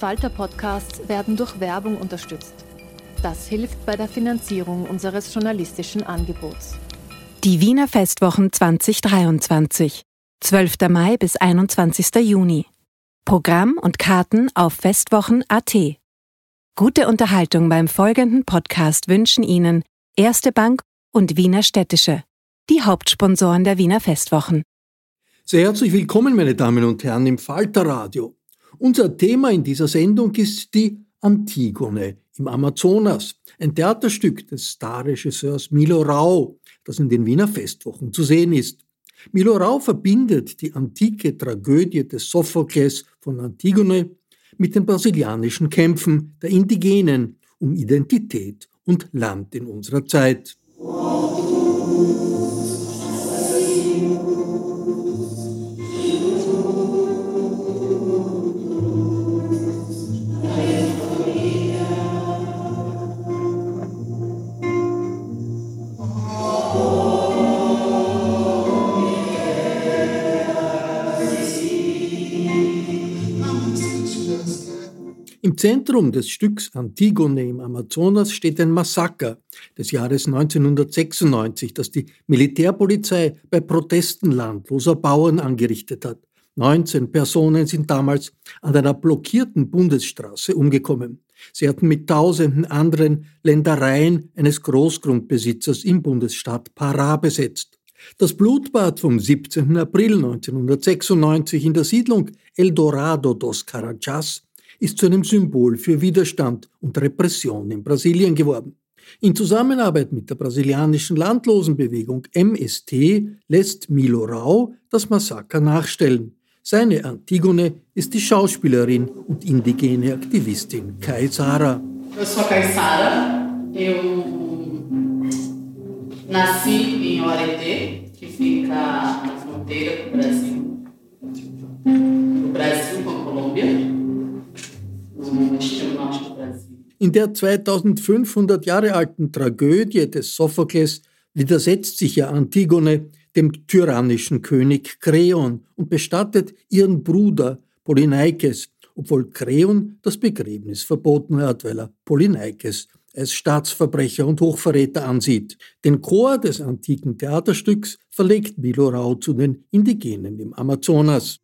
Falter-Podcasts werden durch Werbung unterstützt. Das hilft bei der Finanzierung unseres journalistischen Angebots. Die Wiener Festwochen 2023. 12. Mai bis 21. Juni. Programm und Karten auf festwochen.at. Gute Unterhaltung beim folgenden Podcast wünschen Ihnen Erste Bank und Wiener Städtische, die Hauptsponsoren der Wiener Festwochen. Sehr herzlich willkommen, meine Damen und Herren, im Falterradio. Unser Thema in dieser Sendung ist die Antigone im Amazonas, ein Theaterstück des Starregisseurs Milo Rau, das in den Wiener Festwochen zu sehen ist. Milo Rau verbindet die antike Tragödie des Sophokles von Antigone mit den brasilianischen Kämpfen der Indigenen um Identität und Land in unserer Zeit. Im Zentrum des Stücks Antigone im Amazonas steht ein Massaker des Jahres 1996, das die Militärpolizei bei Protesten landloser Bauern angerichtet hat. 19 Personen sind damals an einer blockierten Bundesstraße umgekommen. Sie hatten mit tausenden anderen Ländereien eines Großgrundbesitzers im Bundesstaat Pará besetzt. Das Blutbad vom 17. April 1996 in der Siedlung El Dorado dos Carajás ist zu einem Symbol für Widerstand und Repression in Brasilien geworden. In Zusammenarbeit mit der brasilianischen Landlosenbewegung MST lässt Milo Rau das Massaker nachstellen. Seine Antigone ist die Schauspielerin und indigene Aktivistin Kai Sara. Eu sou Kai Sara, eu nasci em Oretê, que fica na fronteira com o Brasil. O Brasil com Colômbia. In der 2500 Jahre alten Tragödie des Sophokles widersetzt sich ja Antigone dem tyrannischen König Kreon und bestattet ihren Bruder Polyneikes, obwohl Kreon das Begräbnis verboten hat, weil er Polyneikes als Staatsverbrecher und Hochverräter ansieht. Den Chor des antiken Theaterstücks verlegt Milo Rau zu den Indigenen im Amazonas.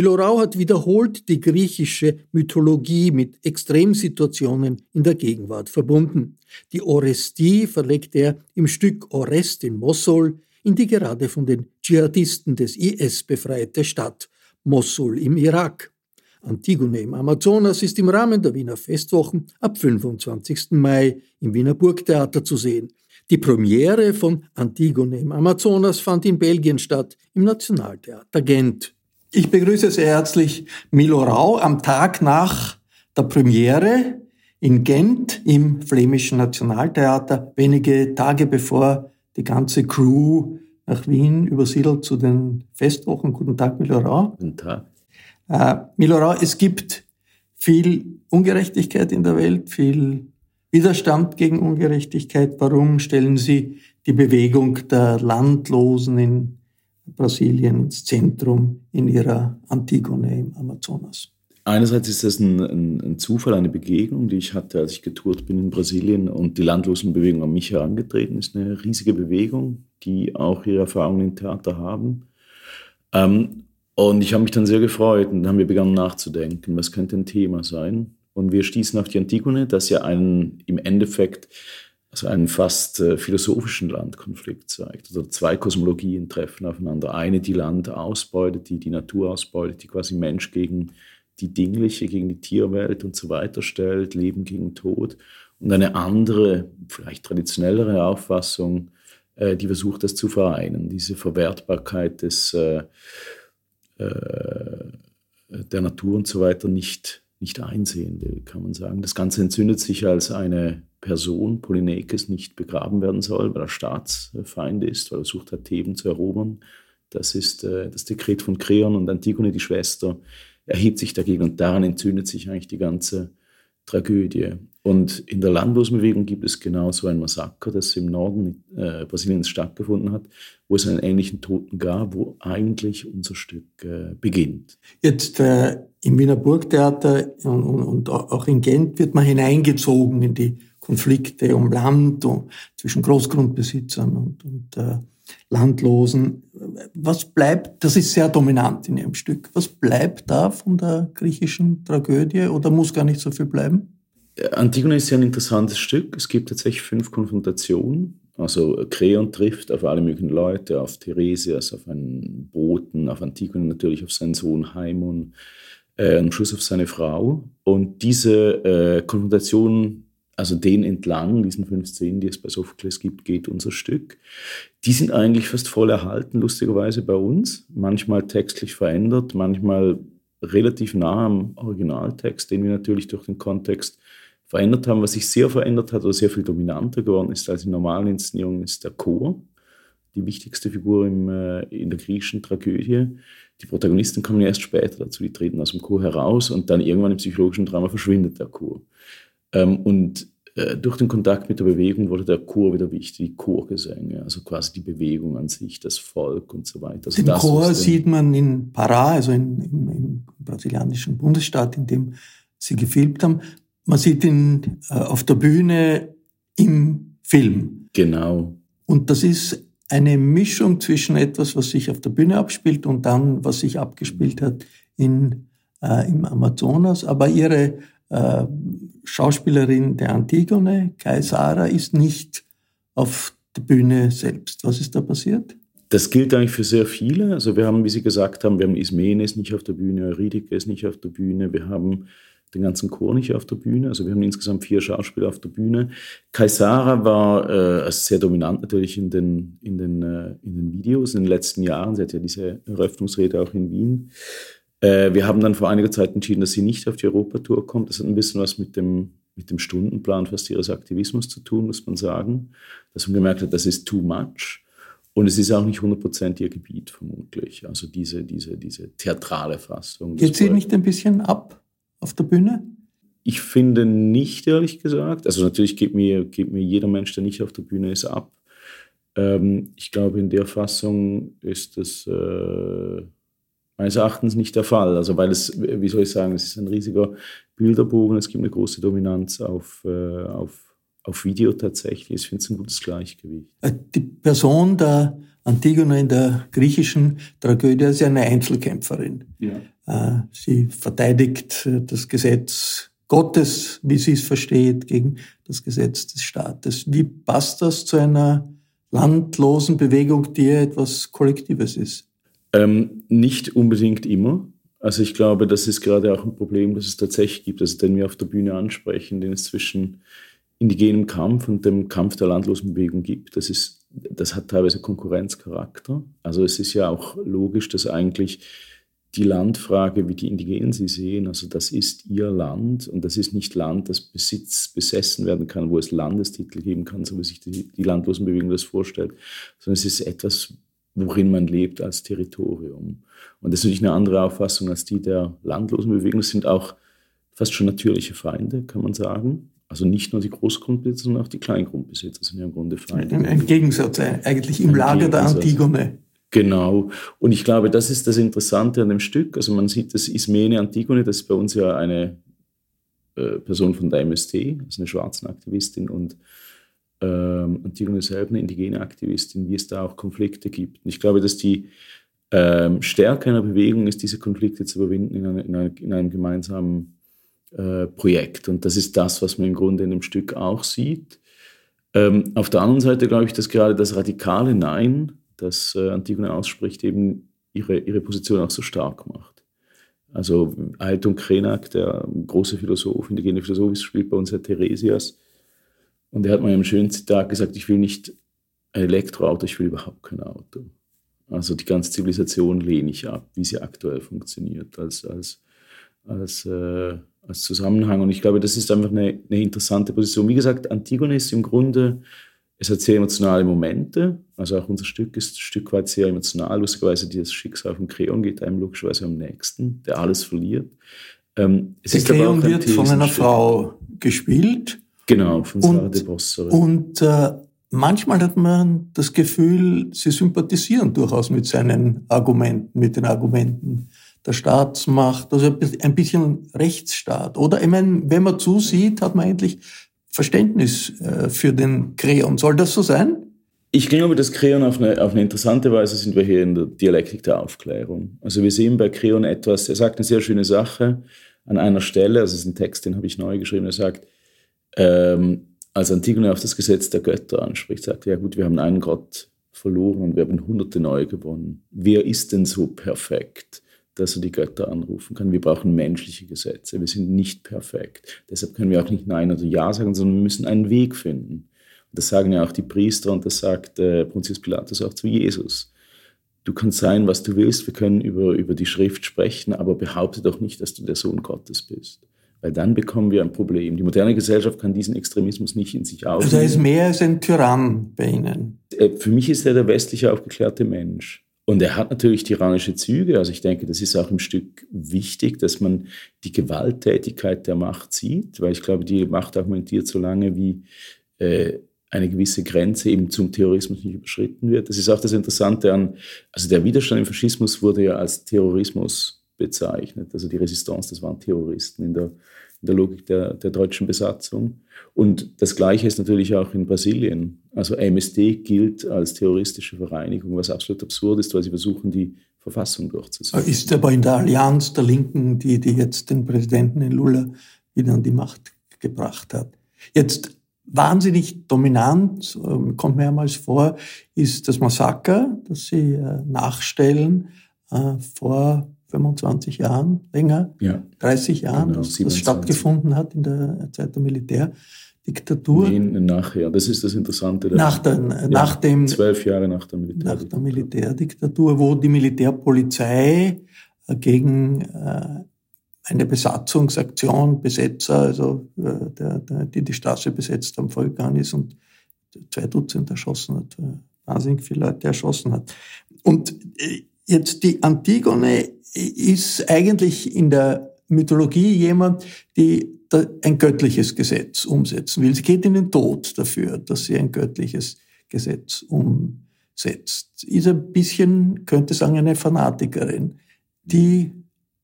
Milorau hat wiederholt die griechische Mythologie mit Extremsituationen in der Gegenwart verbunden. Die Orestie verlegt er im Stück Orest in Mosul in die gerade von den Dschihadisten des IS befreite Stadt Mosul im Irak. Antigone im Amazonas ist im Rahmen der Wiener Festwochen ab 25. Mai im Wiener Burgtheater zu sehen. Die Premiere von Antigone im Amazonas fand in Belgien statt, im Nationaltheater Gent. Ich begrüße sehr herzlich Milo Rau am Tag nach der Premiere in Gent im Flämischen Nationaltheater, wenige Tage bevor die ganze Crew nach Wien übersiedelt zu den Festwochen. Guten Tag, Milo Rau. Guten Tag. Äh, Milo Rau, es gibt viel Ungerechtigkeit in der Welt, viel Widerstand gegen Ungerechtigkeit. Warum stellen Sie die Bewegung der Landlosen in Brasilien ins Zentrum in Ihrer Antigone im Amazonas? Einerseits ist das ein, ein, ein, Zufall, eine Begegnung, die ich hatte, als ich getourt bin in Brasilien und die Landlosenbewegung an mich herangetreten ist. Eine riesige Bewegung, die auch ihre Erfahrungen im Theater haben. Ähm, und ich habe mich dann sehr gefreut und dann haben wir begonnen nachzudenken, was könnte ein Thema sein. Und wir stießen auf die Antigone, das ja einen, im Endeffekt also einen fast äh, philosophischen Landkonflikt zeigt. Also zwei Kosmologien treffen aufeinander. Eine, die Land ausbeutet, die die Natur ausbeutet, die quasi Mensch gegen die Dingliche, gegen die Tierwelt und so weiter stellt, Leben gegen Tod. Und eine andere, vielleicht traditionellere Auffassung, äh, die versucht, das zu vereinen, diese Verwertbarkeit des, äh, äh der Natur und so weiter nicht nicht einsehen will, kann man sagen. Das Ganze entzündet sich als eine Person, Polynekes, nicht begraben werden soll, weil er Staatsfeind ist, weil er sucht hat, Theben zu erobern. Das ist äh, das Dekret von Kreon und Antigone, die Schwester, erhebt sich dagegen und daran entzündet sich eigentlich die ganze Tragödie. Und in der Landlosenbewegung gibt es genauso ein Massaker, das im Norden äh, Brasiliens stattgefunden hat, wo es einen ähnlichen Toten gab, wo eigentlich unser Stück äh, beginnt. Jetzt äh, im Wiener Burgtheater und, und, auch in Gent wird man hineingezogen in die Konflikte um Land und zwischen Großgrundbesitzern und, und äh, Landlosen. Was bleibt, das ist sehr dominant in Ihrem Stück, was bleibt da von der griechischen Tragödie oder muss gar nicht so viel bleiben? Antigone ist ja ein interessantes Stück. Es gibt tatsächlich fünf Konfrontationen. Also Kreon trifft auf alle möglichen Leute, auf Theresias, auf einen Boten, auf Antigone natürlich, auf seinen Sohn Haimon, äh, am Schluss auf seine Frau. Und diese äh, Konfrontation, also den entlang, diesen fünf Szenen, die es bei Sophokles gibt, geht unser Stück. Die sind eigentlich fast voll erhalten, lustigerweise bei uns. Manchmal textlich verändert, manchmal relativ nah am Originaltext, den wir natürlich durch den Kontext verändert haben. Was sich sehr verändert hat oder sehr viel dominanter geworden ist als in normalen Inszenierungen, ist der Chor. Die wichtigste Figur im, äh, in der griechischen Tragödie. Die Protagonisten kommen erst später dazu, die treten aus dem Chor heraus und dann irgendwann im psychologischen Drama verschwindet der Chor. Ähm, und äh, durch den Kontakt mit der Bewegung wurde der Chor wieder wichtig, die Chorgesänge, also quasi die Bewegung an sich, das Volk und so weiter. Also den Chor sieht man in Pará, also in, im, im brasilianischen Bundesstaat, in dem Sie gefilmt haben. Man sieht ihn äh, auf der Bühne im Film. Genau. Und das ist eine Mischung zwischen etwas, was sich auf der Bühne abspielt und dann, was sich abgespielt hat in, äh, im Amazonas. Aber ihre äh, Schauspielerin der Antigone, Kaisara, ist nicht auf der Bühne selbst. Was ist da passiert? Das gilt eigentlich für sehr viele. Also wir haben, wie Sie gesagt haben, wir haben Ismenes nicht auf der Bühne, Eurydike ist nicht auf der Bühne, wir haben den ganzen Chor nicht auf der Bühne. Also wir haben insgesamt vier Schauspieler auf der Bühne. Kaisara war äh, sehr dominant natürlich in den, in, den, äh, in den Videos in den letzten Jahren. Sie hat ja diese Eröffnungsrede auch in Wien. Äh, wir haben dann vor einiger Zeit entschieden, dass sie nicht auf die Europatour kommt. Das hat ein bisschen was mit dem, mit dem Stundenplan fast ihres Aktivismus zu tun, muss man sagen. Dass man gemerkt hat, das ist too much. Und es ist auch nicht 100% ihr Gebiet, vermutlich. Also diese, diese, diese theatrale Fassung. Geht sie nicht ein bisschen ab? auf der Bühne? Ich finde nicht, ehrlich gesagt. Also natürlich geht mir, geht mir jeder Mensch, der nicht auf der Bühne ist, ab. Ähm, ich glaube, in der Fassung ist das äh, meines Erachtens nicht der Fall. Also weil es, wie soll ich sagen, es ist ein riesiger Bilderbogen, es gibt eine große Dominanz auf, äh, auf, auf Video tatsächlich. Ich finde es ein gutes Gleichgewicht. Äh, die Person der Antigone in der griechischen Tragödie ist ja eine Einzelkämpferin. Ja. Äh, sie verteidigt äh, das Gesetz Gottes, wie sie es versteht, gegen das Gesetz des Staates. Wie passt das zu einer landlosen Bewegung, die ja etwas Kollektives ist? Ähm, nicht unbedingt immer. Also ich glaube, das ist gerade auch ein Problem, das es tatsächlich gibt, also den wir auf der Bühne ansprechen, den es zwischen indigenem Kampf und dem Kampf der landlosen Bewegung gibt. Das, ist, das hat teilweise Konkurrenzcharakter. Also es ist ja auch logisch, dass eigentlich die Landfrage, wie die Indigenen sie sehen, also das ist ihr Land und das ist nicht Land, das Besitz besessen werden kann, wo es Landestitel geben kann, so wie sich die, die Landlosenbewegung das vorstellt, sondern es ist etwas, worin man lebt als Territorium. Und das ist natürlich eine andere Auffassung als die der Landlosenbewegung. Es sind auch fast schon natürliche Feinde, kann man sagen. Also nicht nur die Großgrundbesitzer, sondern auch die Kleingrundbesitzer sind ja im Grunde Feinde. Ein, Gegensatz, eigentlich im ein Lager Gegensatz. der Antigone. Genau. Und ich glaube, das ist das Interessante an dem Stück. Also man sieht das Ismene Antigone, das ist bei uns ja eine äh, Person von der MST, also eine schwarze Aktivistin und ähm, Antigone selber eine indigene Aktivistin, wie es da auch Konflikte gibt. Und ich glaube, dass die ähm, Stärke einer Bewegung ist, diese Konflikte zu überwinden in, eine, in, eine, in einem gemeinsamen äh, Projekt. Und das ist das, was man im Grunde in dem Stück auch sieht. Ähm, auf der anderen Seite glaube ich, dass gerade das radikale Nein, das äh, Antigone ausspricht, eben ihre, ihre Position auch so stark macht. Also Ailton Krenak, der große Philosoph, indigene Philosoph, spielt bei uns Herr Theresias. Und er hat mal im schönen Zitat gesagt, ich will nicht ein Elektroauto, ich will überhaupt kein Auto. Also die ganze Zivilisation lehne ich ab, wie sie aktuell funktioniert, als, als, als, äh, als Zusammenhang. Und ich glaube, das ist einfach eine, eine interessante Position. Wie gesagt, Antigone ist im Grunde, es hat sehr emotionale Momente. Also auch unser Stück ist ein Stück weit sehr emotional. Lustigerweise, das Schicksal von Creon geht einem logischerweise am nächsten, der alles verliert. Ähm, es der Creon wird von einer Frau gespielt. Genau, von Sarah de Bossere. Und äh, manchmal hat man das Gefühl, sie sympathisieren durchaus mit seinen Argumenten, mit den Argumenten der Staatsmacht, also ein bisschen Rechtsstaat. Oder ich meine, wenn man zusieht, hat man eigentlich Verständnis äh, für den Kreon. Soll das so sein? Ich glaube, das Kreon auf eine, auf eine interessante Weise sind wir hier in der Dialektik der Aufklärung. Also wir sehen bei Kreon etwas, er sagt eine sehr schöne Sache an einer Stelle, also es ist ein Text, den habe ich neu geschrieben, er sagt, ähm, als Antigone auf das Gesetz der Götter anspricht, sagt er, ja gut, wir haben einen Gott verloren und wir haben hunderte neue gewonnen. Wer ist denn so perfekt, dass er die Götter anrufen kann? Wir brauchen menschliche Gesetze. Wir sind nicht perfekt. Deshalb können wir auch nicht Nein oder Ja sagen, sondern wir müssen einen Weg finden. Und das sagen ja auch die Priester und das sagt äh, Pontius Pilatus auch zu Jesus. Du kannst sein, was du willst. Wir können über, über die Schrift sprechen, aber behaupte doch nicht, dass du der Sohn Gottes bist weil dann bekommen wir ein Problem. Die moderne Gesellschaft kann diesen Extremismus nicht in sich aufnehmen. Also er ist mehr als ein Tyrann bei Ihnen. Äh, für mich ist er der westliche aufgeklärte Mensch. Und er hat natürlich tyrannische Züge. Also ich denke, das ist auch im Stück wichtig, dass man die Gewalttätigkeit der Macht sieht, weil ich glaube, die Macht argumentiert so lange, wie äh, eine gewisse Grenze eben zum Terrorismus nicht überschritten wird. Das ist auch das Interessante an, also der Widerstand im Faschismus wurde ja als Terrorismus bezeichnet. Also die Resistance, das waren Terroristen in der, in der Logik der, der deutschen Besatzung. Und das Gleiche ist natürlich auch in Brasilien. Also MSD gilt als terroristische Vereinigung, was absolut absurd ist, weil sie versuchen, die Verfassung durchzusetzen. Ist aber in der Allianz der Linken, die, die jetzt den Präsidenten in Lula wieder an die Macht gebracht hat. Jetzt wahnsinnig dominant, ähm, kommt mehrmals vor, ist das Massaker, das Sie äh, nachstellen äh, vor 25 Jahren, länger, ja. 30 Jahren, genau, das, das stattgefunden hat in der Zeit der Militärdiktatur. Nee, nachher, das ist das Interessante. Nach, der, ja, nach dem, zwölf Jahre nach der Militärdiktatur. Nach der Militärdiktatur, wo die Militärpolizei äh, gegen äh, eine Besatzungsaktion, Besetzer, also äh, der, der, die die Straße besetzt haben, vorgegangen ist und zwei Dutzend erschossen hat, wahnsinnig viele Leute erschossen hat. Und jetzt die Antigone ist eigentlich in der Mythologie jemand, die ein göttliches Gesetz umsetzen will. Sie geht in den Tod dafür, dass sie ein göttliches Gesetz umsetzt. Ist ein bisschen, könnte sagen, eine Fanatikerin. Die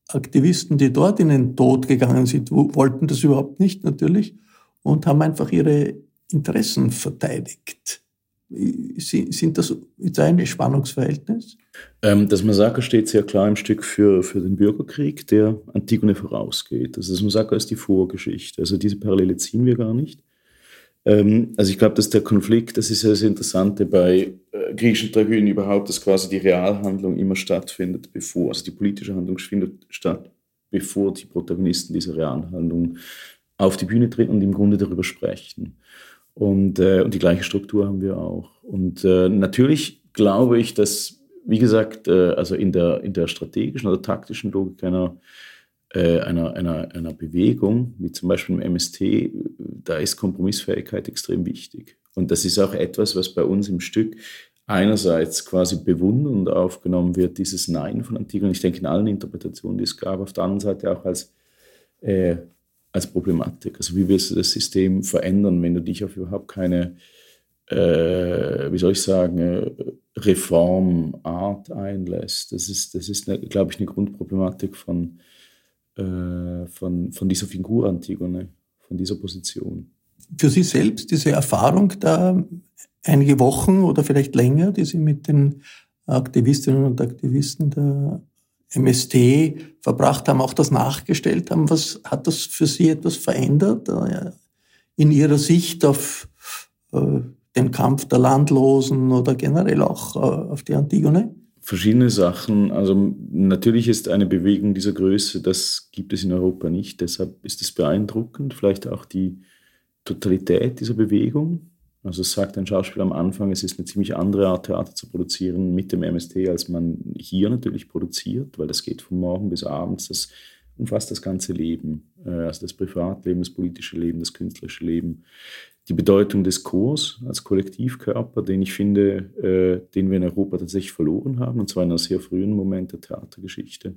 Aktivisten, die dort in den Tod gegangen sind, wollten das überhaupt nicht natürlich und haben einfach ihre Interessen verteidigt. Sind das ist ein Spannungsverhältnis? Ähm, das Massaker steht sehr klar im Stück für, für den Bürgerkrieg, der Antigone vorausgeht. Also das Massaker ist die Vorgeschichte. Also diese Parallele ziehen wir gar nicht. Ähm, also ich glaube, dass der Konflikt, das ist ja das Interessante bei äh, griechischen Tragödien überhaupt, dass quasi die Realhandlung immer stattfindet, bevor, also die politische Handlung findet statt, bevor die Protagonisten dieser Realhandlung auf die Bühne treten und im Grunde darüber sprechen. Und, äh, und die gleiche Struktur haben wir auch. Und äh, natürlich glaube ich, dass, wie gesagt, äh, also in der, in der strategischen oder taktischen Logik einer, äh, einer, einer, einer Bewegung, wie zum Beispiel im MST, da ist Kompromissfähigkeit extrem wichtig. Und das ist auch etwas, was bei uns im Stück einerseits quasi bewundernd aufgenommen wird, dieses Nein von Antigone. Ich denke, in allen Interpretationen, die es gab, auf der anderen Seite auch als äh, als Problematik. Also wie wirst du das System verändern, wenn du dich auf überhaupt keine, äh, wie soll ich sagen, äh, Reformart einlässt? Das ist, das ist glaube ich, eine Grundproblematik von, äh, von, von dieser Figur Antigone, von dieser Position. Für Sie selbst diese Erfahrung da einige Wochen oder vielleicht länger, die Sie mit den Aktivistinnen und Aktivisten der MST verbracht haben, auch das nachgestellt haben. Was hat das für Sie etwas verändert äh, in Ihrer Sicht auf äh, den Kampf der Landlosen oder generell auch äh, auf die Antigone? Verschiedene Sachen. Also natürlich ist eine Bewegung dieser Größe, das gibt es in Europa nicht. Deshalb ist es beeindruckend. Vielleicht auch die Totalität dieser Bewegung. Also sagt ein Schauspieler am Anfang, es ist eine ziemlich andere Art Theater zu produzieren mit dem MST, als man hier natürlich produziert, weil das geht von morgen bis abends, das umfasst das ganze Leben, äh, also das Privatleben, das politische Leben, das künstlerische Leben. Die Bedeutung des Chors als Kollektivkörper, den ich finde, äh, den wir in Europa tatsächlich verloren haben, und zwar in einem sehr frühen Moment der Theatergeschichte,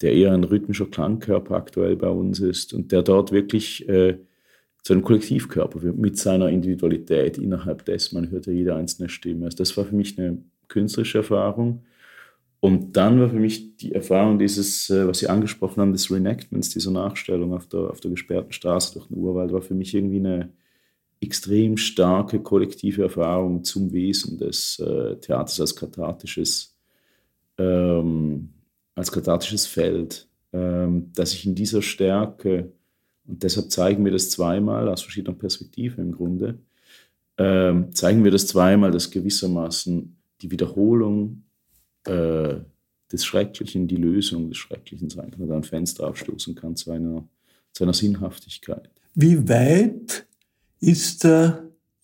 der eher ein rhythmischer Klangkörper aktuell bei uns ist und der dort wirklich äh, zu einem Kollektivkörper mit seiner Individualität innerhalb dessen. Man hört ja jede einzelne Stimme. Also das war für mich eine künstlerische Erfahrung. Und dann war für mich die Erfahrung dieses, äh, was Sie angesprochen haben, des Reenactments, dieser Nachstellung auf der, auf der gesperrten Straße durch den Urwald, war für mich irgendwie eine extrem starke kollektive Erfahrung zum Wesen des äh, Theaters als kathartisches, ähm, als kathartisches Feld, ähm, dass ich in dieser Stärke und deshalb zeigen wir das zweimal aus verschiedenen Perspektiven im Grunde. Ähm, zeigen wir das zweimal, dass gewissermaßen die Wiederholung äh, des Schrecklichen die Lösung des Schrecklichen sein kann oder ein Fenster aufstoßen kann zu einer, zu einer Sinnhaftigkeit. Wie weit ist äh,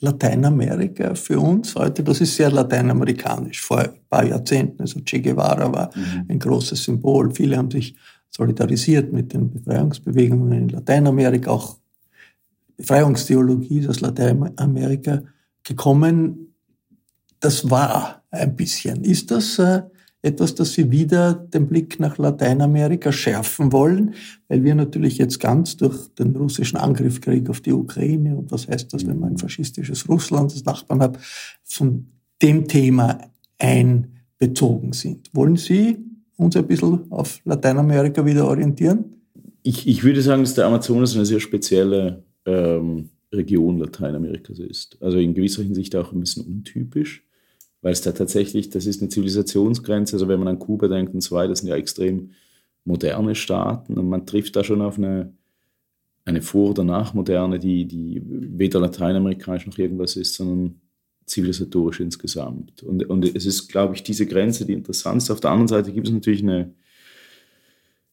Lateinamerika für uns heute? Das ist sehr lateinamerikanisch. Vor ein paar Jahrzehnten, also Che Guevara war mhm. ein großes Symbol. Viele haben sich solidarisiert mit den Befreiungsbewegungen in Lateinamerika, auch Befreiungstheologie ist aus Lateinamerika gekommen. Das war ein bisschen. Ist das äh, etwas, dass Sie wieder den Blick nach Lateinamerika schärfen wollen? Weil wir natürlich jetzt ganz durch den russischen Angriffskrieg auf die Ukraine und was heißt das, wenn man ein faschistisches Russland als Nachbarn hat, von dem Thema einbezogen sind. Wollen Sie uns ein bisschen auf Lateinamerika wieder orientieren? Ich, ich würde sagen, dass der Amazonas eine sehr spezielle ähm, Region Lateinamerikas ist. Also in gewisser Hinsicht auch ein bisschen untypisch, weil es da tatsächlich, das ist eine Zivilisationsgrenze. Also wenn man an Kuba denkt und weiter, das sind ja extrem moderne Staaten und man trifft da schon auf eine, eine Vor- oder Nachmoderne, die, die weder lateinamerikanisch noch irgendwas ist, sondern zivilisatorisch insgesamt. Und, und es ist, glaube ich, diese Grenze, die interessant ist. Auf der anderen Seite gibt es natürlich eine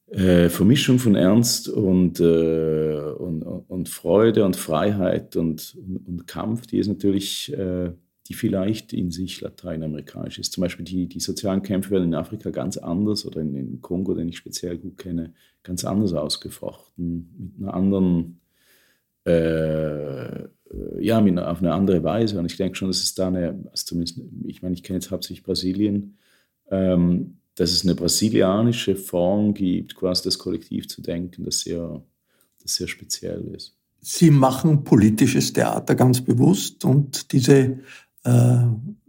äh, Vermischung von Ernst und, äh, und, und Freude und Freiheit und, und, Kampf, die ist natürlich, äh, die vielleicht in sich lateinamerikanisch ist. Zum Beispiel die, die sozialen Kämpfe werden in Afrika ganz anders oder in, in Kongo, den ich speziell gut kenne, ganz anders ausgefochten, mit einer anderen äh, ja, auf eine andere Weise. Und ich denke schon, dass es da eine, also zumindest, ich meine, ich kenne jetzt hauptsächlich Brasilien, ähm, dass es eine brasilianische Form gibt, quasi das Kollektiv zu denken, das sehr, das sehr speziell ist. Sie machen politisches Theater ganz bewusst und diese äh,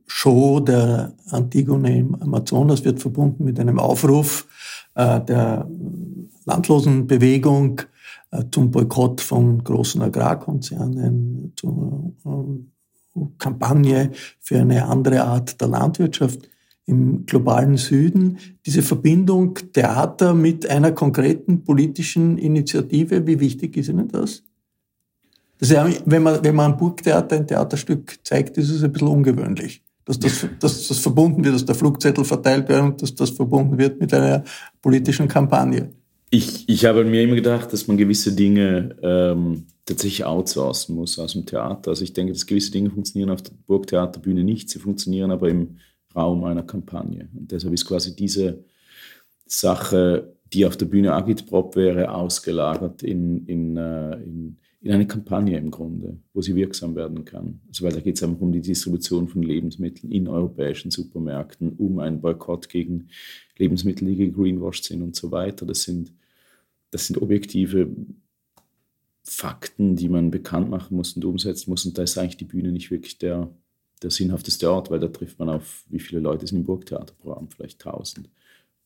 Show der Antigone im Amazonas wird verbunden mit einem Aufruf äh, der Landlosenbewegung, äh, zum Boykott von großen Agrarkonzernen, zur äh, Kampagne für eine andere Art der Landwirtschaft im globalen Süden. Diese Verbindung Theater mit einer konkreten politischen Initiative, wie wichtig ist Ihnen das? das ist ja, wenn, man, wenn man ein Burgtheater, ein Theaterstück zeigt, ist es ein bisschen ungewöhnlich. Dass das, dass das verbunden wird, dass der Flugzettel verteilt wird und dass das verbunden wird mit einer politischen Kampagne ich, ich habe mir immer gedacht, dass man gewisse Dinge ähm, tatsächlich outsourcen muss aus dem Theater. Also ich denke, dass gewisse Dinge funktionieren auf der Burgtheaterbühne nicht, sie funktionieren aber im Raum einer Kampagne. Und deshalb ist quasi diese Sache, die auf der Bühne Agitprop wäre, ausgelagert in, in, äh, in, in eine Kampagne im Grunde, wo sie wirksam werden kann. Also weil da geht es einfach um die Distribution von Lebensmitteln in europäischen Supermärkten, um einen Boykott gegen Lebensmittel, die gegreenwashed sind und so weiter. Das sind, das sind objektive Fakten, die man bekannt machen muss und umsetzen muss. Und da ist eigentlich die Bühne nicht wirklich der, der sinnhafteste Ort, weil da trifft man auf, wie viele Leute sind im Burgtheaterprogramm, vielleicht 1000.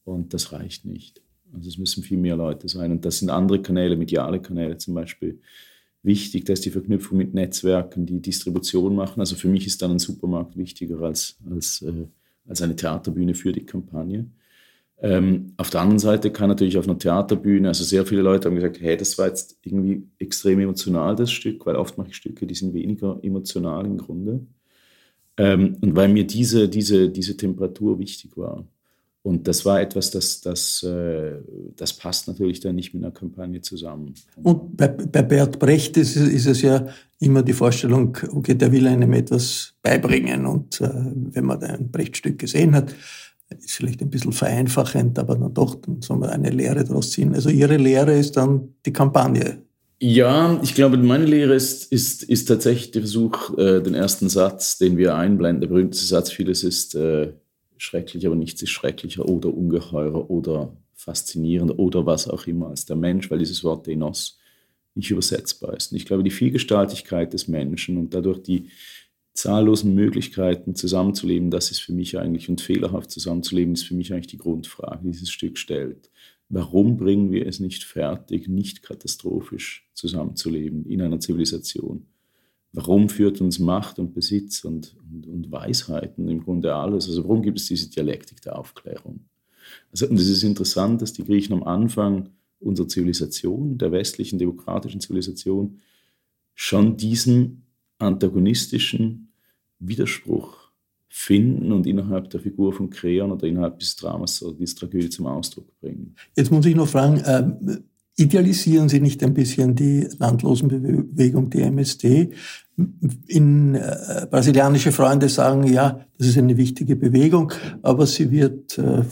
Und das reicht nicht. Also es müssen viel mehr Leute sein. Und das sind andere Kanäle, mediale Kanäle zum Beispiel, wichtig. Da ist die Verknüpfung mit Netzwerken, die Distribution machen. Also für mich ist dann ein Supermarkt wichtiger als, als, äh, als eine Theaterbühne für die Kampagne. Ähm, auf der anderen Seite kann natürlich auf einer Theaterbühne, also sehr viele Leute haben gesagt, hey, das war jetzt irgendwie extrem emotional, das Stück, weil oft mache ich Stücke, die sind weniger emotional im Grunde. Ähm, und weil mir diese, diese, diese Temperatur wichtig war. Und das war etwas, das, das, äh, das passt natürlich dann nicht mit einer Kampagne zusammen. Und bei, bei Bert Brecht ist, ist es ja immer die Vorstellung, okay, der will einem etwas beibringen. Und äh, wenn man ein Brecht-Stück gesehen hat, ist vielleicht ein bisschen vereinfachend, aber dann doch, dann soll man eine Lehre daraus ziehen. Also Ihre Lehre ist dann die Kampagne. Ja, ich glaube, meine Lehre ist, ist, ist tatsächlich der Versuch, äh, den ersten Satz, den wir einblenden, der berühmteste Satz, vieles ist äh, schrecklich, aber nichts ist schrecklicher oder ungeheurer oder faszinierender oder was auch immer als der Mensch, weil dieses Wort Denos nicht übersetzbar ist. Und ich glaube, die Vielgestaltigkeit des Menschen und dadurch die zahllosen Möglichkeiten zusammenzuleben, das ist für mich eigentlich, und fehlerhaft zusammenzuleben, ist für mich eigentlich die Grundfrage, die dieses Stück stellt. Warum bringen wir es nicht fertig, nicht katastrophisch zusammenzuleben in einer Zivilisation? Warum führt uns Macht und Besitz und, und, und Weisheiten im Grunde alles? Also warum gibt es diese Dialektik der Aufklärung? Also, und es ist interessant, dass die Griechen am Anfang unserer Zivilisation, der westlichen demokratischen Zivilisation, schon diesen antagonistischen Widerspruch finden und innerhalb der Figur von Kreon oder innerhalb des Dramas oder dieser Tragödie zum Ausdruck bringen. Jetzt muss ich noch fragen, äh, idealisieren Sie nicht ein bisschen die Landlosenbewegung, die MSD? In äh, brasilianische Freunde sagen, ja, das ist eine wichtige Bewegung, aber sie wird äh,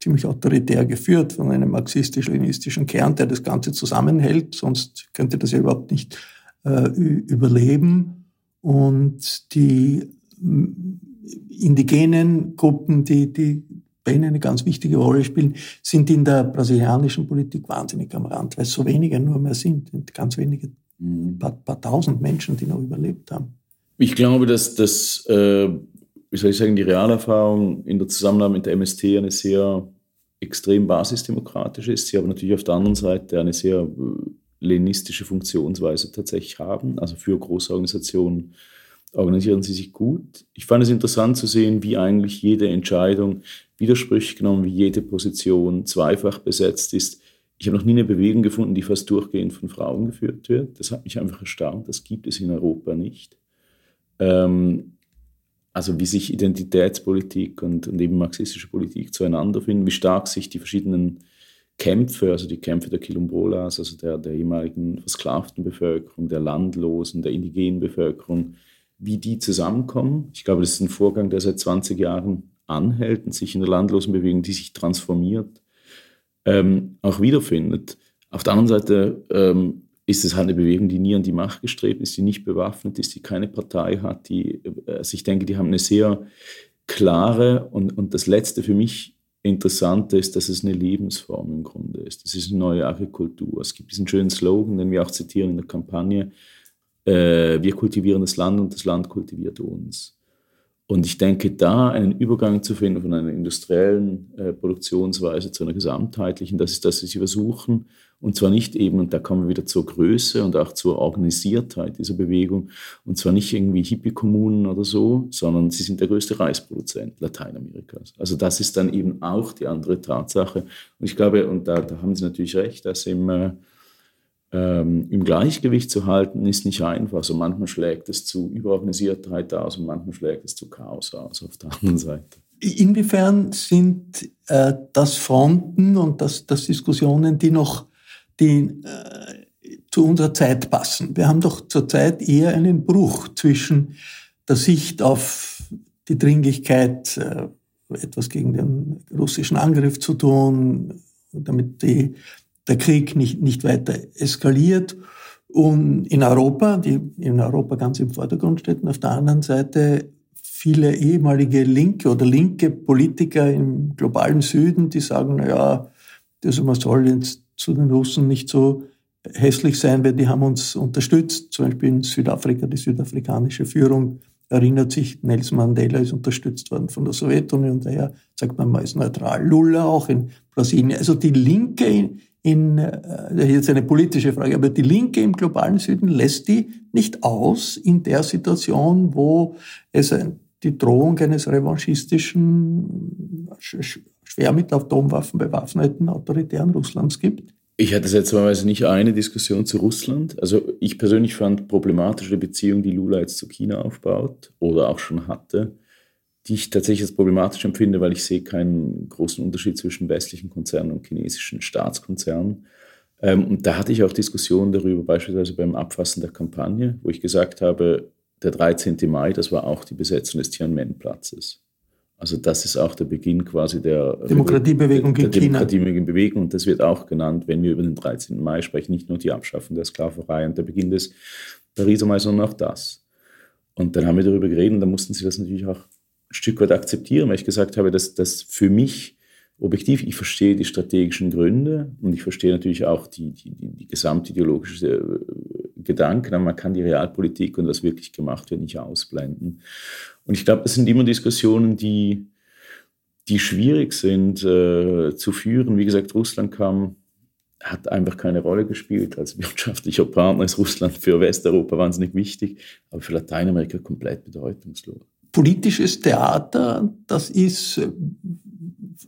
ziemlich autoritär geführt von einem marxistisch-leninistischen Kern, der das Ganze zusammenhält, sonst könnte das ja überhaupt nicht äh, überleben. Und die indigenen Gruppen, die, die bei ihnen eine ganz wichtige Rolle spielen, sind in der brasilianischen Politik wahnsinnig am Rand, weil es so wenige nur mehr sind, ganz wenige, ein paar, paar tausend Menschen, die noch überlebt haben. Ich glaube, dass das, äh, wie soll ich sagen, die Realerfahrung in der Zusammenarbeit mit der MST eine sehr extrem basisdemokratische ist. Sie aber natürlich auf der anderen Seite eine sehr äh, leninistische Funktionsweise tatsächlich haben. Also für große Organisationen organisieren sie sich gut. Ich fand es interessant zu sehen, wie eigentlich jede Entscheidung widersprüchlich genommen, wie jede Position zweifach besetzt ist. Ich habe noch nie eine Bewegung gefunden, die fast durchgehend von Frauen geführt wird. Das hat mich einfach erstaunt. Das gibt es in Europa nicht. Ähm, also wie sich Identitätspolitik und, und, eben marxistische Politik zueinander finden, wie stark sich die verschiedenen Kämpfe, also die Kämpfe der Quilombolas, also der, der ehemaligen versklavten Bevölkerung, der Landlosen, der indigenen Bevölkerung, wie die zusammenkommen. Ich glaube, das ist ein Vorgang, der seit 20 Jahren anhält und sich in der Landlosenbewegung, die sich transformiert, ähm, auch wiederfindet. Auf der anderen Seite ähm, ist es halt eine Bewegung, die nie an die Macht gestrebt ist, die nicht bewaffnet ist, die keine Partei hat, die, also ich denke, die haben eine sehr klare und, und das Letzte für mich Interessante ist, dass es eine Lebensform im Grunde ist. Es ist eine neue Agrikultur. Es gibt diesen schönen Slogan, den wir auch zitieren in der Kampagne, äh, wir kultivieren das Land und das Land kultiviert uns. Und ich denke, da einen Übergang zu finden von einer industriellen äh, Produktionsweise zu einer gesamtheitlichen, das ist das, was sie versuchen. Und zwar nicht eben, und da kommen wir wieder zur Größe und auch zur Organisiertheit dieser Bewegung, und zwar nicht irgendwie Hippie-Kommunen oder so, sondern sie sind der größte Reisproduzent Lateinamerikas. Also das ist dann eben auch die andere Tatsache. Und ich glaube, und da, da haben Sie natürlich recht, dass im äh, ähm, im Gleichgewicht zu halten, ist nicht einfach. Also manchmal schlägt es zu Überorganisiertheit aus und manchmal schlägt es zu Chaos aus auf der anderen Seite. Inwiefern sind äh, das Fronten und das, das Diskussionen, die noch die, äh, zu unserer Zeit passen? Wir haben doch zurzeit eher einen Bruch zwischen der Sicht auf die Dringlichkeit, äh, etwas gegen den russischen Angriff zu tun, damit die der Krieg nicht, nicht weiter eskaliert und in Europa, die in Europa ganz im Vordergrund steht, und auf der anderen Seite viele ehemalige linke oder linke Politiker im globalen Süden, die sagen, na ja, also man soll jetzt zu den Russen nicht so hässlich sein, weil die haben uns unterstützt. Zum Beispiel in Südafrika, die südafrikanische Führung erinnert sich, Nelson Mandela ist unterstützt worden von der Sowjetunion, daher sagt man, man ist neutral. Lula auch in Brasilien. Also die Linke in, in äh, jetzt eine politische Frage, aber die Linke im globalen Süden lässt die nicht aus in der Situation, wo es die Drohung eines revanchistischen, schwer mit Atomwaffen bewaffneten autoritären Russlands gibt? Ich hatte seltsamerweise nicht eine Diskussion zu Russland. Also ich persönlich fand problematische Beziehung, die Lula jetzt zu China aufbaut oder auch schon hatte, die ich tatsächlich als problematisch empfinde, weil ich sehe keinen großen Unterschied zwischen westlichen Konzernen und chinesischen Staatskonzernen. Ähm, und da hatte ich auch Diskussionen darüber, beispielsweise beim Abfassen der Kampagne, wo ich gesagt habe, der 13. Mai, das war auch die Besetzung des Tiananmen-Platzes. Also das ist auch der Beginn quasi der Demokratiebewegung der, der in Demokratiebewegung und das wird auch genannt, wenn wir über den 13. Mai sprechen, nicht nur die Abschaffung der Sklaverei und der Beginn des Pariser Mai, sondern auch das. Und dann haben wir darüber geredet und dann mussten sie das natürlich auch Stück weit akzeptieren, weil ich gesagt habe, dass das für mich objektiv, ich verstehe die strategischen Gründe und ich verstehe natürlich auch die, die, die, gesamtideologische äh, Gedanken, aber man kann die Realpolitik und was wirklich gemacht wird nicht ausblenden. Und ich glaube, das sind immer Diskussionen, die, die schwierig sind äh, zu führen. Wie gesagt, Russland kam, hat einfach keine Rolle gespielt. Als wirtschaftlicher Partner ist Russland für Westeuropa wahnsinnig wichtig, aber für Lateinamerika komplett bedeutungslos politisches Theater, das ist,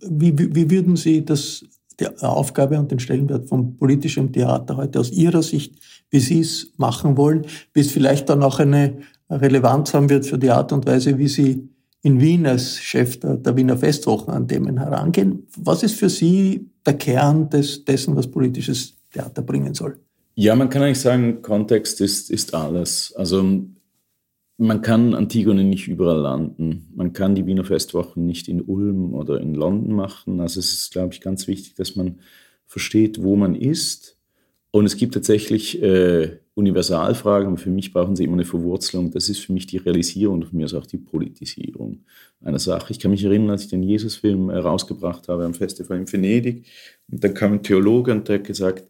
wie, wie würden Sie das, die Aufgabe und den Stellenwert von politischem Theater heute aus Ihrer Sicht, wie Sie es machen wollen, wie es vielleicht dann auch eine Relevanz haben wird für die Art und Weise, wie Sie in Wien als Chef der, der Wiener Festwochen an Themen herangehen. Was ist für Sie der Kern des, dessen, was politisches Theater bringen soll? Ja, man kann eigentlich sagen, Kontext ist, ist alles. Also man kann Antigone nicht überall landen. Man kann die Wiener Festwochen nicht in Ulm oder in London machen. Also es ist, glaube ich, ganz wichtig, dass man versteht, wo man ist. Und es gibt tatsächlich äh, Universalfragen, aber für mich brauchen sie immer eine Verwurzelung. Das ist für mich die Realisierung und für mich ist auch die Politisierung einer Sache. Ich kann mich erinnern, als ich den Jesus-Film äh, rausgebracht habe am Festival in Venedig. Und dann kam ein Theologe und der hat gesagt,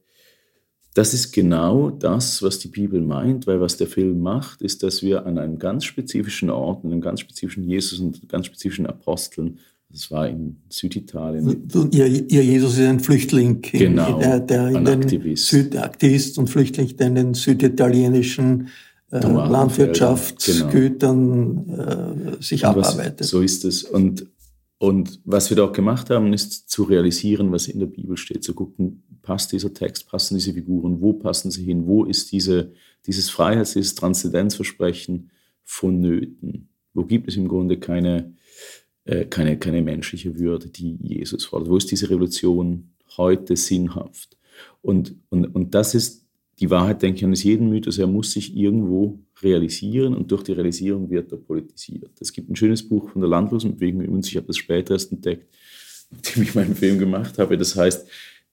das ist genau das, was die Bibel meint, weil was der Film macht, ist, dass wir an einem ganz spezifischen Ort, an einem ganz spezifischen Jesus und ganz spezifischen Aposteln, das war in Süditalien. Ihr, ihr Jesus ist ein Flüchtling, genau, der, der in den Aktivist. Südaktivist und Flüchtling, der in den süditalienischen äh, Landwirtschaftsgütern genau. äh, sich abarbeitet. Was, so ist es. Und und was wir da auch gemacht haben, ist zu realisieren, was in der Bibel steht, zu gucken, passt dieser Text, passen diese Figuren, wo passen sie hin, wo ist diese, dieses Freiheits-, dieses Transzendenzversprechen vonnöten? Wo gibt es im Grunde keine, äh, keine, keine menschliche Würde, die Jesus fordert? Wo ist diese Revolution heute sinnhaft? Und, und, und das ist die Wahrheit, denke ich, eines jeden Mythos, er muss sich irgendwo realisieren und durch die Realisierung wird er politisiert. Es gibt ein schönes Buch von der Landlosenbewegung, übrigens, ich habe das später erst entdeckt, nachdem ich meinen Film gemacht habe. Das heißt,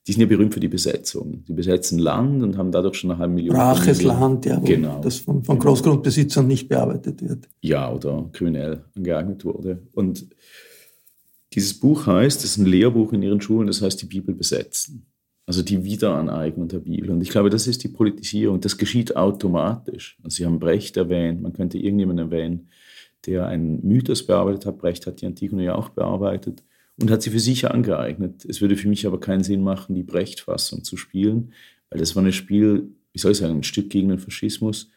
die sind ja berühmt für die Besetzung. Die besetzen Land und haben dadurch schon eine halbe Million. Braches Land, ja, wo genau. das von, von genau. Großgrundbesitzern nicht bearbeitet wird. Ja, oder kriminell angeeignet wurde. Und dieses Buch heißt, das ist ein Lehrbuch in ihren Schulen, das heißt die Bibel besetzen also die Wiederaneignung der Bibel. Und ich glaube, das ist die Politisierung. Das geschieht automatisch. Also Sie haben Brecht erwähnt, man könnte irgendjemanden erwähnen, der einen Mythos bearbeitet hat. Brecht hat die Antigone ja auch bearbeitet und hat sie für sich angeeignet. Es würde für mich aber keinen Sinn machen, die Brecht-Fassung zu spielen, weil das war ein Spiel, wie soll ich sagen, ein Stück gegen den Faschismus,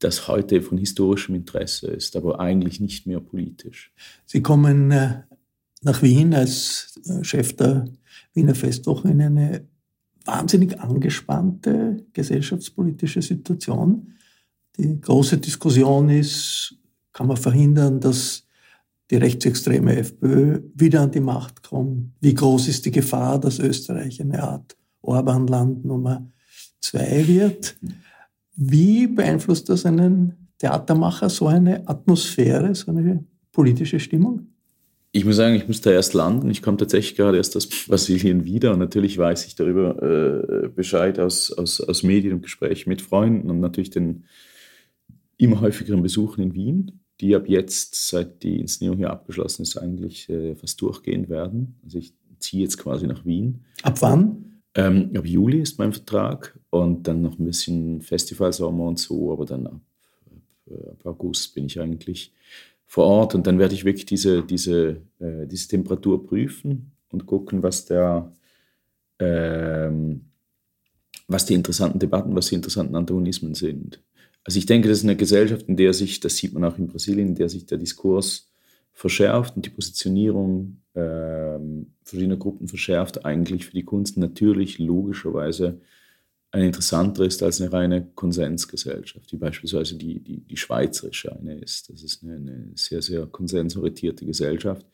das heute von historischem Interesse ist, aber eigentlich nicht mehr politisch. Sie kommen äh, nach Wien als äh, Chef der Wiener Festwochen in eine wahnsinnig angespannte gesellschaftspolitische Situation. Die große Diskussion ist, kann man verhindern, dass die rechtsextreme FPÖ wieder an die Macht kommt? Wie groß ist die Gefahr, dass Österreich eine Art Orban-Land Nummer zwei wird? Wie beeinflusst das einen Theatermacher, so eine Atmosphäre, so eine politische Stimmung? Ich muss sagen, ich musste erst landen. Ich komme tatsächlich gerade erst aus Brasilien wieder und natürlich weiß ich darüber äh, Bescheid aus, aus, aus Medien und Gesprächen mit Freunden und natürlich den immer häufigeren Besuchen in Wien, die ab jetzt, seit die Inszenierung hier abgeschlossen ist, eigentlich äh, fast durchgehend werden. Also ich ziehe jetzt quasi nach Wien. Ab wann? Ähm, ab Juli ist mein Vertrag und dann noch ein bisschen Festivalsommer und so, aber dann ab, ab, August bin ich eigentlich vor Ort und dann werde ich wirklich diese, diese, äh, diese Temperatur prüfen und gucken, was der, ähm, was die interessanten Debatten, was die interessanten Antagonismen sind. Also ich denke, das ist eine Gesellschaft, in der sich, das sieht man auch in Brasilien, in der sich der Diskurs verschärft und die Positionierung äh, verschiedener Gruppen verschärft, eigentlich für die Kunst natürlich logischerweise eine interessantere ist als eine reine Konsensgesellschaft, wie beispielsweise die, die, die schweizerische eine ist. Das ist eine, eine sehr, sehr konsensorientierte Gesellschaft,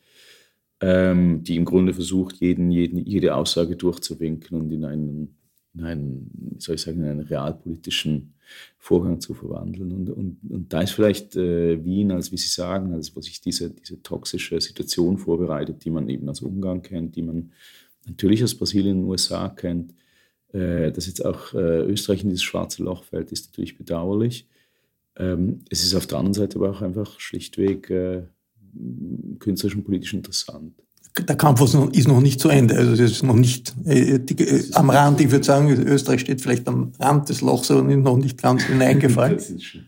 ähm, die im Grunde versucht, jeden, jeden, jede Aussage durchzuwinken und in einen in einen, soll ich sagen, in einen realpolitischen Vorgang zu verwandeln. Und, und, und da ist vielleicht äh, Wien, als wie Sie sagen, als wo sich diese, diese toxische Situation vorbereitet, die man eben aus Ungarn kennt, die man natürlich aus Brasilien und USA kennt, dass jetzt auch äh, Österreich in dieses schwarze Loch fällt, ist natürlich bedauerlich. Ähm, es ist auf der anderen Seite aber auch einfach schlichtweg äh, künstlerisch und politisch interessant der Kampf ist noch nicht zu Ende. Also es ist noch nicht äh, die, äh, am Rand. Ich würde sagen, Österreich steht vielleicht am Rand des Lochs und ist noch nicht ganz hineingefallen.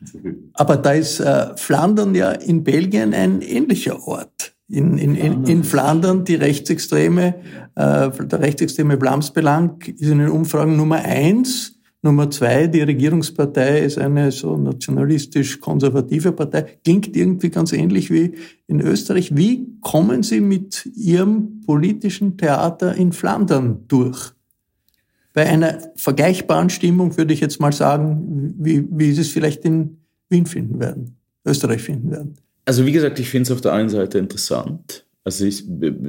Aber da ist äh, Flandern ja in Belgien ein ähnlicher Ort. In, in, in, in Flandern die rechtsextreme, äh, der rechtsextreme Blamsbelang ist in den Umfragen Nummer eins Nummer zwei, die Regierungspartei ist eine so nationalistisch-konservative Partei. Klingt irgendwie ganz ähnlich wie in Österreich. Wie kommen Sie mit Ihrem politischen Theater in Flandern durch? Bei einer vergleichbaren Stimmung würde ich jetzt mal sagen, wie, wie Sie es vielleicht in Wien finden werden, Österreich finden werden. Also wie gesagt, ich finde es auf der einen Seite interessant. Also ich,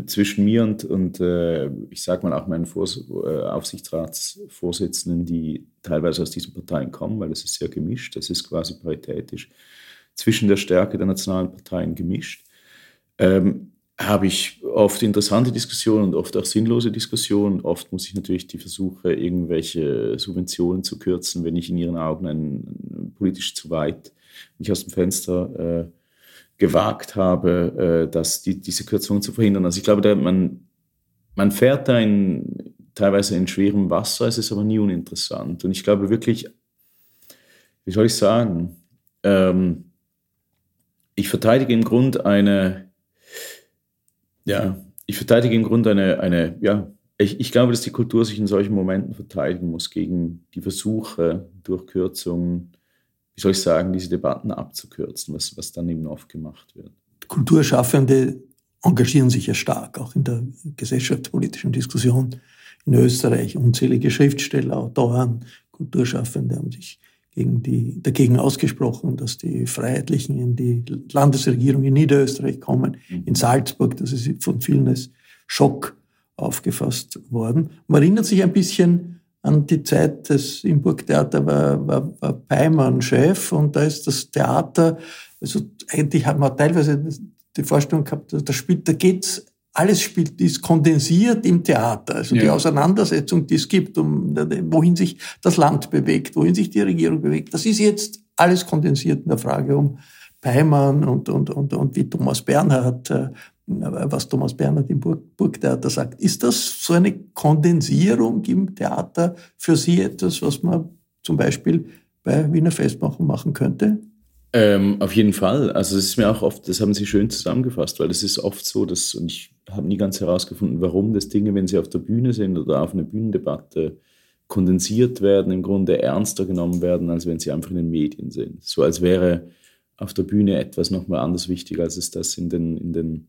zwischen mir und, und äh, ich sage mal auch meinen Vors äh, Aufsichtsratsvorsitzenden, die teilweise aus diesen Parteien kommen, weil es ist sehr gemischt, das ist quasi paritätisch, zwischen der Stärke der nationalen Parteien gemischt, ähm, habe ich oft interessante Diskussionen und oft auch sinnlose Diskussionen. Oft muss ich natürlich die Versuche, irgendwelche Subventionen zu kürzen, wenn ich in ihren Augen ein, politisch zu weit mich aus dem Fenster äh, gewagt habe, äh, dass die, diese Kürzungen zu verhindern. Also ich glaube, da, man, man fährt da in, teilweise in schwerem Wasser, es ist aber nie uninteressant. Und ich glaube wirklich, wie soll ich sagen, ähm, ich verteidige im Grunde eine, ja, ich verteidige im Grunde eine, eine ja, ich, ich, glaube, dass die Kultur sich in solchen Momenten verteidigen muss gegen die Versuche durch Kürzungen wie soll ich sagen, diese Debatten abzukürzen, was, was dann eben oft gemacht wird. Kulturschaffende engagieren sich ja stark, auch in der gesellschaftspolitischen Diskussion in Österreich. Unzählige Schriftsteller, Autoren, Kulturschaffende haben sich gegen die, dagegen ausgesprochen, dass die Freiheitlichen in die Landesregierung in Niederösterreich kommen. Mhm. In Salzburg, das ist von vielen als Schock aufgefasst worden. Man erinnert sich ein bisschen an die Zeit des im Burgtheater war, war, war Peimann Chef und da ist das Theater, also eigentlich hat man teilweise die Vorstellung gehabt, da spielt, da geht's, alles spielt, ist kondensiert im Theater. Also ja. die Auseinandersetzung, die es gibt, um, wohin sich das Land bewegt, wohin sich die Regierung bewegt, das ist jetzt alles kondensiert in der Frage um Peimann und, und, und, und wie Thomas Bernhard äh, was Thomas Bernhard im Burg Burgtheater sagt. Ist das so eine Kondensierung im Theater für Sie etwas, was man zum Beispiel bei Wiener Festmachen machen könnte? Ähm, auf jeden Fall. Also das ist mir auch oft, das haben Sie schön zusammengefasst, weil es ist oft so, dass, und ich habe nie ganz herausgefunden, warum das Dinge, wenn sie auf der Bühne sind oder auf einer Bühnendebatte kondensiert werden, im Grunde ernster genommen werden, als wenn sie einfach in den Medien sind. So als wäre auf der Bühne etwas nochmal anders wichtig, als es das in den, in den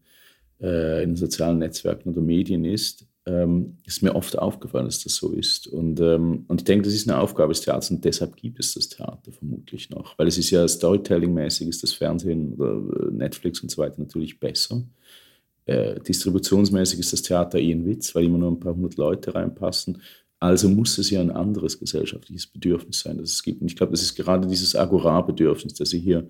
äh, in den sozialen Netzwerken oder Medien ist, ähm, ist mir oft aufgefallen, dass das so ist. Und, ähm, und ich denke, das ist eine Aufgabe des Theaters und deshalb gibt es das Theater vermutlich noch. Weil es ist ja Storytelling-mäßig, ist das Fernsehen oder äh, Netflix und so weiter natürlich besser. Äh, distributionsmäßig ist das Theater eh ein Witz, weil immer nur ein paar hundert Leute reinpassen. Also muss es ja ein anderes gesellschaftliches Bedürfnis sein, das es gibt. Und ich glaube, das ist gerade dieses Agora-Bedürfnis, das Sie hier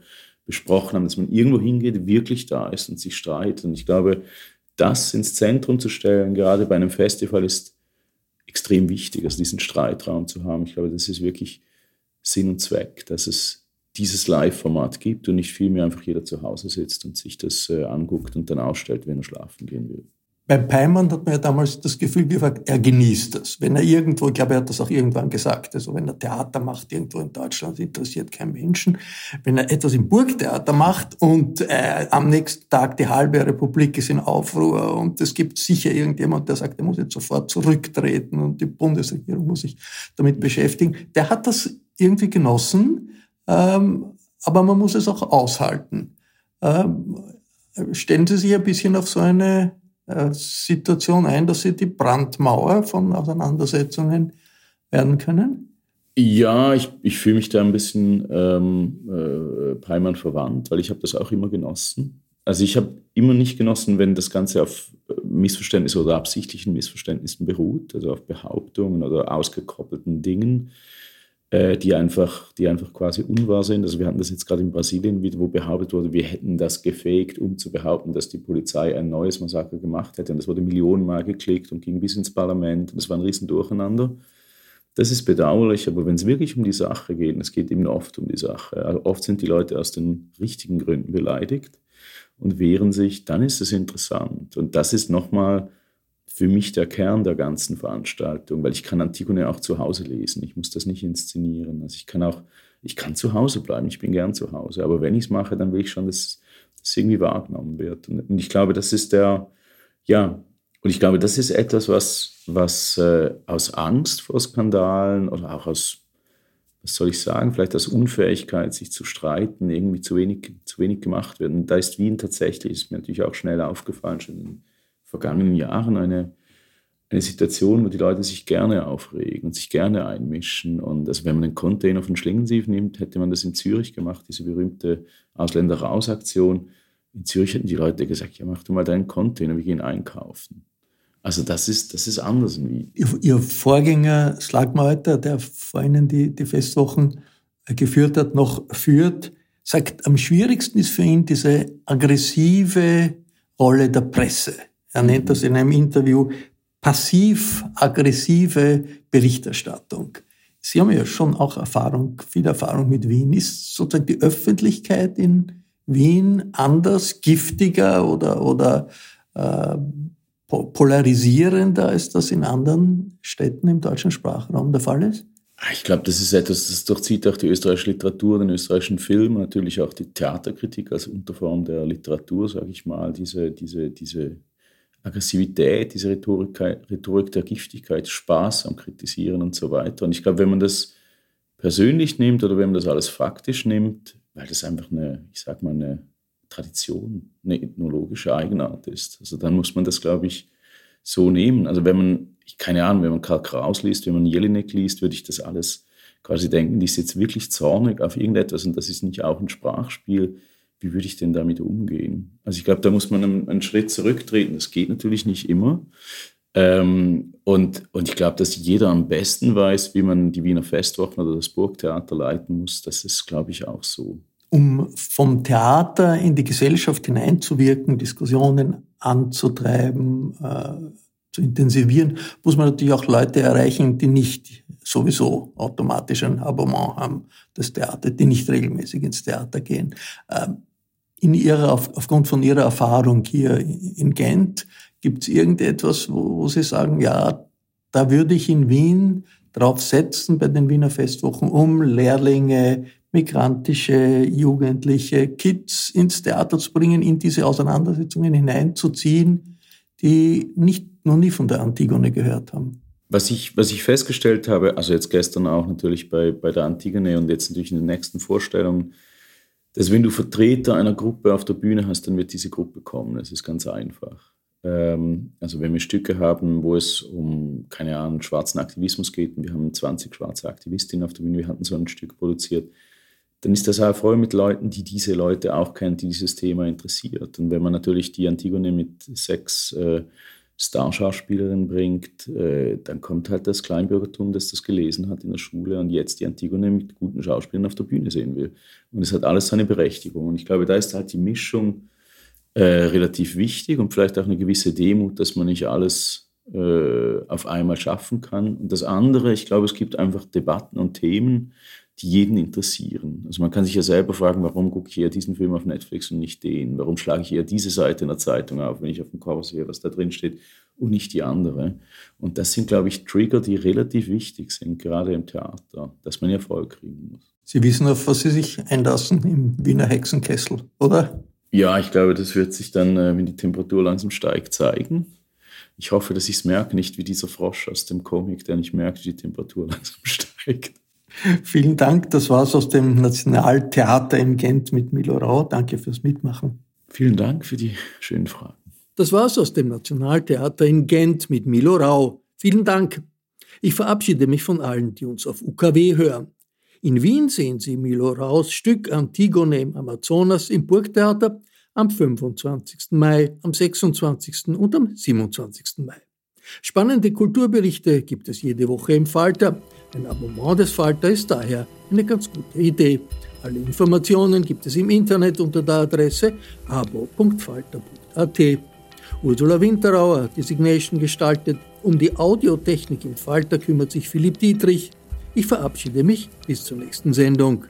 besprochen haben, dass man irgendwo hingeht, wirklich da ist und sich streitet. Und ich glaube, das ins Zentrum zu stellen, gerade bei einem Festival, ist extrem wichtig, also diesen Streitraum zu haben. Ich glaube, das ist wirklich Sinn und Zweck, dass es dieses Live-Format gibt und nicht vielmehr einfach jeder zu Hause sitzt und sich das äh, anguckt und dann ausstellt, wenn er schlafen gehen will. Bei Peimann hat man ja damals das Gefühl gehabt, er genießt das. Wenn er irgendwo, ich glaube, er hat das auch irgendwann gesagt, also wenn er Theater macht irgendwo in Deutschland, interessiert kein Menschen. Wenn er etwas im Burgtheater macht und äh, am nächsten Tag die halbe Republik ist in Aufruhr und es gibt sicher irgendjemand, der sagt, er muss jetzt sofort zurücktreten und die Bundesregierung muss sich damit beschäftigen, der hat das irgendwie genossen, ähm, aber man muss es auch aushalten. Ähm, stellen Sie sich ein bisschen auf so eine Situation ein, dass Sie die Brandmauer von Auseinandersetzungen werden können? Ja, ich, ich fühle mich da ein bisschen ähm, äh, Peimann verwandt, weil ich habe das auch immer genossen. Also ich habe immer nicht genossen, wenn das Ganze auf äh, Missverständnissen oder absichtlichen Missverständnissen beruht, also auf Behauptungen oder ausgekoppelten Dingen. Äh, die, einfach, die einfach quasi unwahr sind. Also wir hatten das jetzt gerade in Brasilien wieder, wo behauptet wurde, wir hätten das gefaked, um zu behaupten, dass die Polizei ein neues Massaker gemacht hätte. Und das wurde millionenmal geklickt und ging bis ins Parlament. Und das war ein riesen Durcheinander. Das ist bedauerlich, aber wenn es wirklich um die Sache geht, und es geht eben oft um die Sache, also oft sind die Leute aus den richtigen Gründen beleidigt und wehren sich, dann ist es interessant. Und das ist nochmal für mich der Kern der ganzen Veranstaltung, weil ich kann Antigone auch zu Hause lesen. Ich muss das nicht inszenieren. Also ich kann auch, ich kann zu Hause bleiben. Ich bin gern zu Hause. Aber wenn ich es mache, dann will ich schon, dass es irgendwie wahrgenommen wird. Und, ich glaube, das ist der, ja, und ich glaube, das ist etwas, was, was äh, aus Angst vor Skandalen oder auch aus, was soll ich sagen, vielleicht aus Unfähigkeit, sich zu streiten, irgendwie zu wenig, zu wenig gemacht wird. Und da ist Wien tatsächlich, ist mir natürlich auch schnell aufgefallen, schon vergangenen Jahren eine, eine Situation, wo die Leute sich gerne aufregen und sich gerne einmischen. Und also wenn man einen Container von Schlingensief nimmt, hätte man das in Zürich gemacht, diese berühmte Ausländer-Raus-Aktion. In Zürich hätten die Leute gesagt, ja, mach du mal deinen Container, wir gehen einkaufen. Also das ist, das ist anders. Ihr, Ihr Vorgänger Slagmeuter, der vor Ihnen die, die Festwochen geführt hat, noch führt, sagt, am schwierigsten ist für ihn diese aggressive Rolle der Presse. Er nennt das in einem Interview passiv-aggressive Berichterstattung. Sie haben ja schon auch Erfahrung, viel Erfahrung mit Wien. Ist sozusagen die Öffentlichkeit in Wien anders, giftiger oder, oder äh, polarisierender, als das in anderen Städten im deutschen Sprachraum der Fall ist? Ich glaube, das ist etwas, das durchzieht auch die österreichische Literatur, den österreichischen Film, natürlich auch die Theaterkritik als Unterform der Literatur, sage ich mal, diese, diese, diese Aggressivität, diese Rhetorik, Rhetorik der Giftigkeit, Spaß am Kritisieren und so weiter. Und ich glaube, wenn man das persönlich nimmt oder wenn man das alles faktisch nimmt, weil das einfach eine, ich sag mal, eine Tradition, eine ethnologische Eigenart ist, also dann muss man das, glaube ich, so nehmen. Also wenn man, keine Ahnung, wenn man Karl Kraus liest, wenn man Jelinek liest, würde ich das alles quasi denken, die ist jetzt wirklich zornig auf irgendetwas und das ist nicht auch ein Sprachspiel wie würde ich denn damit umgehen? Also ich glaube, da muss man einen, einen, Schritt zurücktreten. Das geht natürlich nicht immer. Ähm, und, und ich glaube, dass jeder am besten weiß, wie man die Wiener Festwochen oder das Burgtheater leiten muss. Das ist, glaube ich, auch so. Um vom Theater in die Gesellschaft hineinzuwirken, Diskussionen anzutreiben, äh, zu intensivieren, muss man natürlich auch Leute erreichen, die nicht sowieso automatisch ein Abonnement haben, das Theater, die nicht regelmäßig ins Theater gehen. Ähm, in ihrer, auf, aufgrund von Ihrer Erfahrung hier in Gent, gibt es irgendetwas, wo, wo Sie sagen, ja, da würde ich in Wien drauf setzen bei den Wiener Festwochen, um Lehrlinge, migrantische Jugendliche, Kids ins Theater zu bringen, in diese Auseinandersetzungen hineinzuziehen, die nicht noch nie von der Antigone gehört haben. Was ich, was ich festgestellt habe, also jetzt gestern auch natürlich bei, bei der Antigone und jetzt natürlich in den nächsten Vorstellungen, dass wenn du Vertreter einer Gruppe auf der Bühne hast, dann wird diese Gruppe kommen. Es ist ganz einfach. Ähm, also wenn wir Stücke haben, wo es um, keine Ahnung, schwarzen Aktivismus geht, und wir haben 20 schwarze Aktivistinnen auf der Bühne, wir hatten so ein Stück produziert, dann ist das auch voll mit Leuten, die diese Leute auch kennen, die dieses Thema interessiert. Und wenn man natürlich die Antigone mit sechs äh, Starschauspielerin bringt, äh, dann kommt halt das Kleinbürgertum, das das gelesen hat in der Schule und jetzt die Antigone mit guten Schauspielern auf der Bühne sehen will. Und es hat alles seine Berechtigung. Und ich glaube, da ist halt die Mischung äh, relativ wichtig und vielleicht auch eine gewisse Demut, dass man nicht alles äh, auf einmal schaffen kann. Und das andere, ich glaube, es gibt einfach Debatten und Themen, die jeden interessieren. Also man kann sich ja selber fragen, warum gucke ich eher diesen Film auf Netflix und nicht den? Warum schlage ich eher diese Seite in der Zeitung auf, wenn ich auf dem Cover sehe, was da drin steht und nicht die andere? Und das sind, glaube ich, Trigger, die relativ wichtig sind, gerade im Theater, dass man Erfolg kriegen muss. Sie wissen, auf was Sie sich einlassen im Wiener Hexenkessel, oder? Ja, ich glaube, das wird sich dann, äh, wenn die Temperatur langsam steigt, zeigen. Ich hoffe, dass ich es merke, nicht wie dieser Frosch aus dem Comic, der nicht merkt, wie die Temperatur langsam steigt. Vielen Dank. Das war es aus dem Nationaltheater in Gent mit Milo Rau. Danke fürs Mitmachen. Vielen Dank für die schönen Fragen. Das war es aus dem Nationaltheater in Gent mit Milo Rau. Vielen Dank. Ich verabschiede mich von allen, die uns auf UKW hören. In Wien sehen Sie Milo Raus Stück Antigone im Amazonas im Burgtheater am 25. Mai, am 26. und am 27. Mai. Spannende Kulturberichte gibt es jede Woche im Falter. Ein Abonnement des Falter ist daher eine ganz gute Idee. Alle Informationen gibt es im Internet unter der Adresse abo.falter.at. Ursula Winterauer hat die Signation gestaltet. Um die Audiotechnik im Falter kümmert sich Philipp Dietrich. Ich verabschiede mich bis zur nächsten Sendung.